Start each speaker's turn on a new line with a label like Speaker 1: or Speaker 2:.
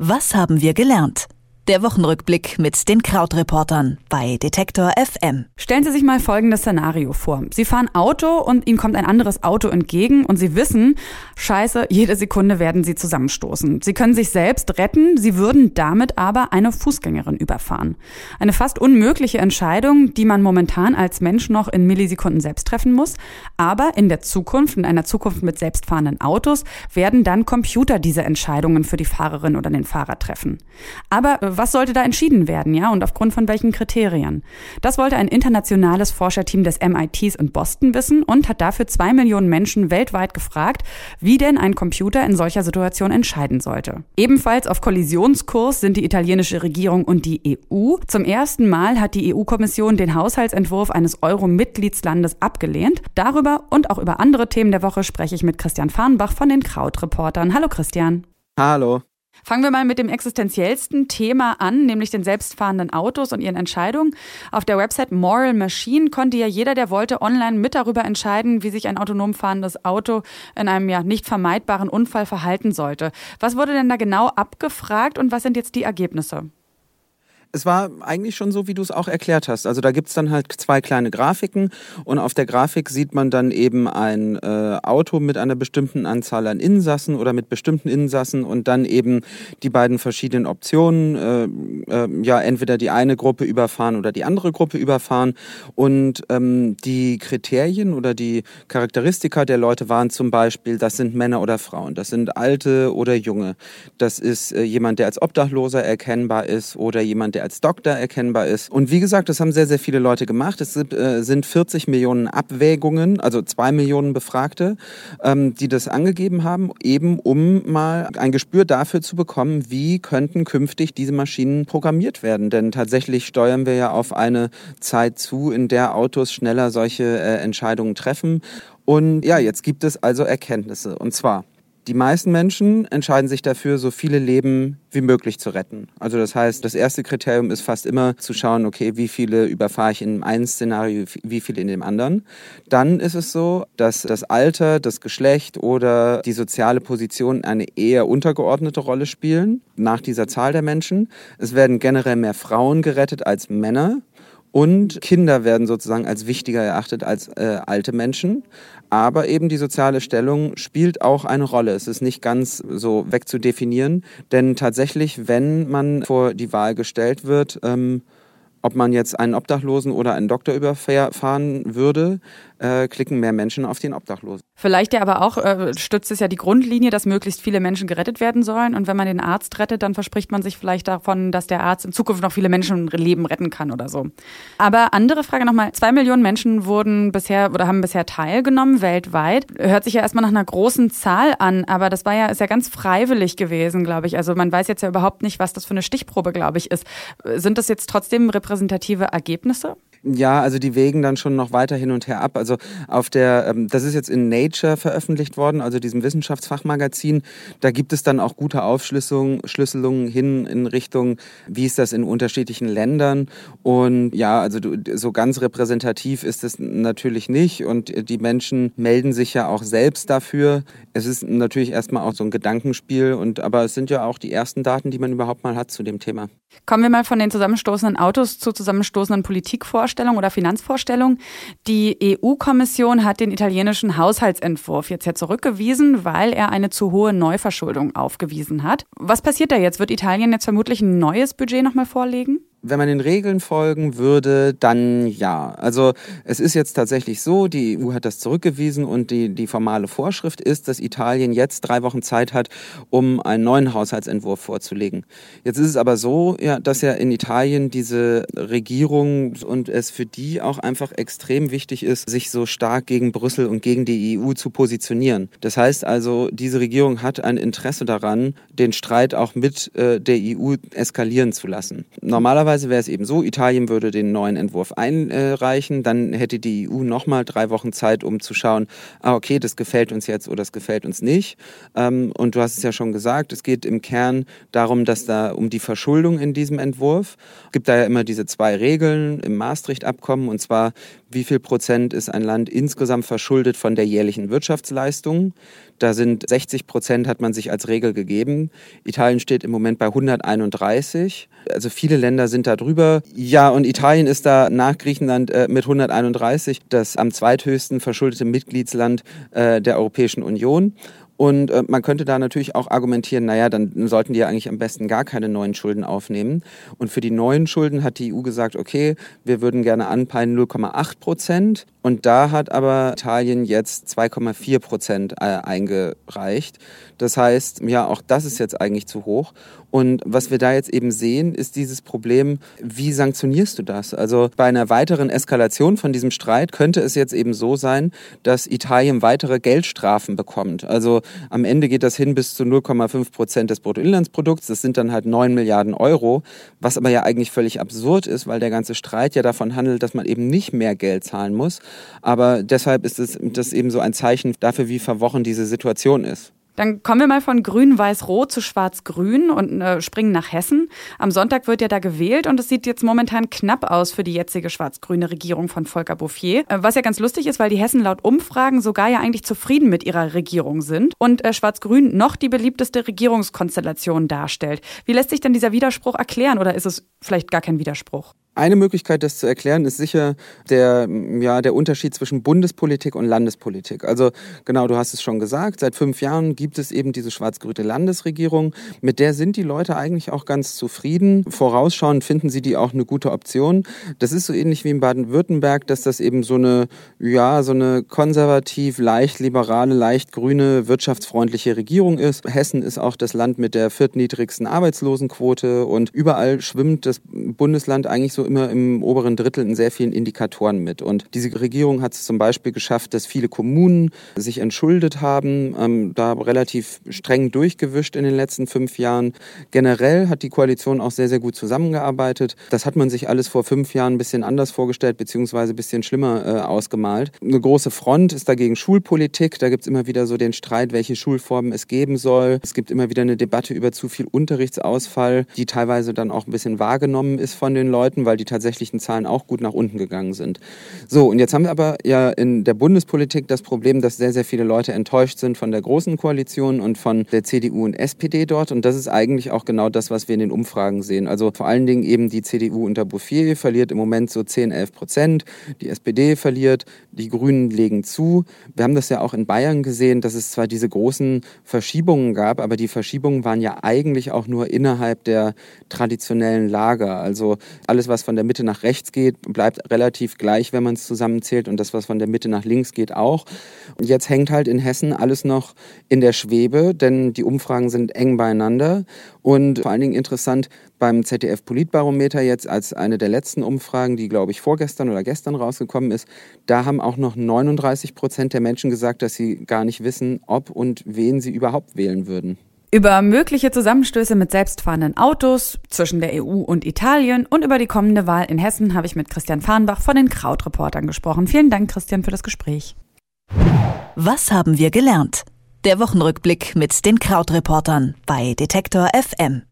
Speaker 1: Was haben wir gelernt? Der Wochenrückblick mit den Krautreportern bei Detektor FM.
Speaker 2: Stellen Sie sich mal folgendes Szenario vor. Sie fahren Auto und Ihnen kommt ein anderes Auto entgegen und Sie wissen, scheiße, jede Sekunde werden Sie zusammenstoßen. Sie können sich selbst retten, Sie würden damit aber eine Fußgängerin überfahren. Eine fast unmögliche Entscheidung, die man momentan als Mensch noch in Millisekunden selbst treffen muss. Aber in der Zukunft, in einer Zukunft mit selbstfahrenden Autos, werden dann Computer diese Entscheidungen für die Fahrerin oder den Fahrer treffen. Aber äh, was sollte da entschieden werden, ja, und aufgrund von welchen Kriterien? Das wollte ein internationales Forscherteam des MITs in Boston wissen und hat dafür zwei Millionen Menschen weltweit gefragt, wie denn ein Computer in solcher Situation entscheiden sollte. Ebenfalls auf Kollisionskurs sind die italienische Regierung und die EU. Zum ersten Mal hat die EU-Kommission den Haushaltsentwurf eines Euro-Mitgliedslandes abgelehnt. Darüber und auch über andere Themen der Woche spreche ich mit Christian Farnbach von den Krautreportern. Hallo Christian.
Speaker 3: Hallo.
Speaker 2: Fangen wir mal mit dem existenziellsten Thema an, nämlich den selbstfahrenden Autos und ihren Entscheidungen. Auf der Website Moral Machine konnte ja jeder, der wollte, online mit darüber entscheiden, wie sich ein autonom fahrendes Auto in einem ja nicht vermeidbaren Unfall verhalten sollte. Was wurde denn da genau abgefragt und was sind jetzt die Ergebnisse?
Speaker 3: Es war eigentlich schon so, wie du es auch erklärt hast. Also da gibt's dann halt zwei kleine Grafiken und auf der Grafik sieht man dann eben ein äh, Auto mit einer bestimmten Anzahl an Insassen oder mit bestimmten Insassen und dann eben die beiden verschiedenen Optionen. Äh, äh, ja, entweder die eine Gruppe überfahren oder die andere Gruppe überfahren. Und ähm, die Kriterien oder die Charakteristika der Leute waren zum Beispiel, das sind Männer oder Frauen, das sind Alte oder Junge, das ist äh, jemand, der als Obdachloser erkennbar ist oder jemand, der als Doktor erkennbar ist. Und wie gesagt, das haben sehr, sehr viele Leute gemacht. Es sind 40 äh, Millionen Abwägungen, also zwei Millionen Befragte, ähm, die das angegeben haben, eben um mal ein Gespür dafür zu bekommen, wie könnten künftig diese Maschinen programmiert werden. Denn tatsächlich steuern wir ja auf eine Zeit zu, in der Autos schneller solche äh, Entscheidungen treffen. Und ja, jetzt gibt es also Erkenntnisse. Und zwar, die meisten Menschen entscheiden sich dafür, so viele Leben wie möglich zu retten. Also das heißt, das erste Kriterium ist fast immer zu schauen, okay, wie viele überfahre ich in einem Szenario, wie viele in dem anderen. Dann ist es so, dass das Alter, das Geschlecht oder die soziale Position eine eher untergeordnete Rolle spielen nach dieser Zahl der Menschen. Es werden generell mehr Frauen gerettet als Männer. Und Kinder werden sozusagen als wichtiger erachtet als äh, alte Menschen. Aber eben die soziale Stellung spielt auch eine Rolle. Es ist nicht ganz so wegzudefinieren. Denn tatsächlich, wenn man vor die Wahl gestellt wird, ähm, ob man jetzt einen Obdachlosen oder einen Doktor überfahren würde, äh, klicken mehr Menschen auf den Obdachlosen.
Speaker 2: Vielleicht ja aber auch äh, stützt es ja die Grundlinie, dass möglichst viele Menschen gerettet werden sollen. Und wenn man den Arzt rettet, dann verspricht man sich vielleicht davon, dass der Arzt in Zukunft noch viele Menschenleben retten kann oder so. Aber andere Frage nochmal. Zwei Millionen Menschen wurden bisher oder haben bisher teilgenommen weltweit. Hört sich ja erstmal nach einer großen Zahl an, aber das war ja, ist ja ganz freiwillig gewesen, glaube ich. Also man weiß jetzt ja überhaupt nicht, was das für eine Stichprobe, glaube ich, ist. Sind das jetzt trotzdem repräsentative Ergebnisse?
Speaker 3: Ja, also die wägen dann schon noch weiter hin und her ab. Also auf der, ähm, das ist jetzt in Nature veröffentlicht worden, also diesem Wissenschaftsfachmagazin. Da gibt es dann auch gute Aufschlüsselungen hin in Richtung, wie ist das in unterschiedlichen Ländern. Und ja, also so ganz repräsentativ ist es natürlich nicht. Und die Menschen melden sich ja auch selbst dafür. Es ist natürlich erstmal auch so ein Gedankenspiel. Und aber es sind ja auch die ersten Daten, die man überhaupt mal hat zu dem Thema.
Speaker 2: Kommen wir mal von den zusammenstoßenden Autos zu zusammenstoßenden Politikvorstellungen oder Finanzvorstellungen. Die EU-Kommission hat den italienischen Haushaltsentwurf jetzt ja zurückgewiesen, weil er eine zu hohe Neuverschuldung aufgewiesen hat. Was passiert da jetzt? Wird Italien jetzt vermutlich ein neues Budget nochmal vorlegen?
Speaker 3: Wenn man den Regeln folgen würde, dann ja. Also es ist jetzt tatsächlich so, die EU hat das zurückgewiesen und die, die formale Vorschrift ist, dass Italien jetzt drei Wochen Zeit hat, um einen neuen Haushaltsentwurf vorzulegen. Jetzt ist es aber so, ja, dass ja in Italien diese Regierung und es für die auch einfach extrem wichtig ist, sich so stark gegen Brüssel und gegen die EU zu positionieren. Das heißt also, diese Regierung hat ein Interesse daran, den Streit auch mit äh, der EU eskalieren zu lassen. Normalerweise Normalerweise wäre es eben so, Italien würde den neuen Entwurf einreichen, dann hätte die EU nochmal drei Wochen Zeit, um zu schauen, ah, okay, das gefällt uns jetzt oder das gefällt uns nicht. Ähm, und du hast es ja schon gesagt, es geht im Kern darum, dass da um die Verschuldung in diesem Entwurf. Es gibt da ja immer diese zwei Regeln im Maastricht-Abkommen und zwar wie viel Prozent ist ein Land insgesamt verschuldet von der jährlichen Wirtschaftsleistung. Da sind 60 Prozent hat man sich als Regel gegeben. Italien steht im Moment bei 131. Also viele Länder sind da drüber. Ja, und Italien ist da nach Griechenland äh, mit 131 das am zweithöchsten verschuldete Mitgliedsland äh, der Europäischen Union. Und äh, man könnte da natürlich auch argumentieren, naja, dann sollten die ja eigentlich am besten gar keine neuen Schulden aufnehmen. Und für die neuen Schulden hat die EU gesagt, okay, wir würden gerne anpeilen 0,8 Prozent. Und da hat aber Italien jetzt 2,4 Prozent äh, eingereicht. Das heißt, ja, auch das ist jetzt eigentlich zu hoch. Und was wir da jetzt eben sehen, ist dieses Problem, wie sanktionierst du das? Also bei einer weiteren Eskalation von diesem Streit könnte es jetzt eben so sein, dass Italien weitere Geldstrafen bekommt. Also am Ende geht das hin bis zu 0,5 Prozent des Bruttoinlandsprodukts. Das sind dann halt 9 Milliarden Euro, was aber ja eigentlich völlig absurd ist, weil der ganze Streit ja davon handelt, dass man eben nicht mehr Geld zahlen muss. Aber deshalb ist es das eben so ein Zeichen dafür, wie verworren diese Situation ist.
Speaker 2: Dann kommen wir mal von grün-weiß-rot zu schwarz-grün und äh, springen nach Hessen. Am Sonntag wird ja da gewählt und es sieht jetzt momentan knapp aus für die jetzige schwarz-grüne Regierung von Volker Bouffier. Äh, was ja ganz lustig ist, weil die Hessen laut Umfragen sogar ja eigentlich zufrieden mit ihrer Regierung sind und äh, schwarz-grün noch die beliebteste Regierungskonstellation darstellt. Wie lässt sich denn dieser Widerspruch erklären oder ist es vielleicht gar kein Widerspruch?
Speaker 3: Eine Möglichkeit, das zu erklären, ist sicher der, ja, der Unterschied zwischen Bundespolitik und Landespolitik. Also genau, du hast es schon gesagt, seit fünf Jahren gibt es eben diese schwarz-grüne Landesregierung. Mit der sind die Leute eigentlich auch ganz zufrieden. Vorausschauend finden sie die auch eine gute Option. Das ist so ähnlich wie in Baden-Württemberg, dass das eben so eine, ja, so eine konservativ, leicht liberale, leicht grüne, wirtschaftsfreundliche Regierung ist. Hessen ist auch das Land mit der viertniedrigsten Arbeitslosenquote und überall schwimmt das Bundesland eigentlich so immer im oberen Drittel in sehr vielen Indikatoren mit. Und diese Regierung hat es zum Beispiel geschafft, dass viele Kommunen sich entschuldet haben, ähm, da relativ streng durchgewischt in den letzten fünf Jahren. Generell hat die Koalition auch sehr, sehr gut zusammengearbeitet. Das hat man sich alles vor fünf Jahren ein bisschen anders vorgestellt, beziehungsweise ein bisschen schlimmer äh, ausgemalt. Eine große Front ist dagegen Schulpolitik. Da gibt es immer wieder so den Streit, welche Schulformen es geben soll. Es gibt immer wieder eine Debatte über zu viel Unterrichtsausfall, die teilweise dann auch ein bisschen wahrgenommen ist von den Leuten, weil die tatsächlichen Zahlen auch gut nach unten gegangen sind. So, und jetzt haben wir aber ja in der Bundespolitik das Problem, dass sehr, sehr viele Leute enttäuscht sind von der Großen Koalition und von der CDU und SPD dort. Und das ist eigentlich auch genau das, was wir in den Umfragen sehen. Also vor allen Dingen eben die CDU unter Bouffier verliert im Moment so 10, 11 Prozent. Die SPD verliert, die Grünen legen zu. Wir haben das ja auch in Bayern gesehen, dass es zwar diese großen Verschiebungen gab, aber die Verschiebungen waren ja eigentlich auch nur innerhalb der traditionellen Lager. Also alles, was von der Mitte nach rechts geht, bleibt relativ gleich, wenn man es zusammenzählt. Und das, was von der Mitte nach links geht, auch. Und jetzt hängt halt in Hessen alles noch in der Schwebe, denn die Umfragen sind eng beieinander. Und vor allen Dingen interessant beim ZDF-Politbarometer jetzt als eine der letzten Umfragen, die, glaube ich, vorgestern oder gestern rausgekommen ist, da haben auch noch 39 Prozent der Menschen gesagt, dass sie gar nicht wissen, ob und wen sie überhaupt wählen würden.
Speaker 2: Über mögliche Zusammenstöße mit selbstfahrenden Autos zwischen der EU und Italien und über die kommende Wahl in Hessen habe ich mit Christian Farnbach von den Krautreportern gesprochen. Vielen Dank, Christian, für das Gespräch.
Speaker 1: Was haben wir gelernt? Der Wochenrückblick mit den Krautreportern bei Detektor FM.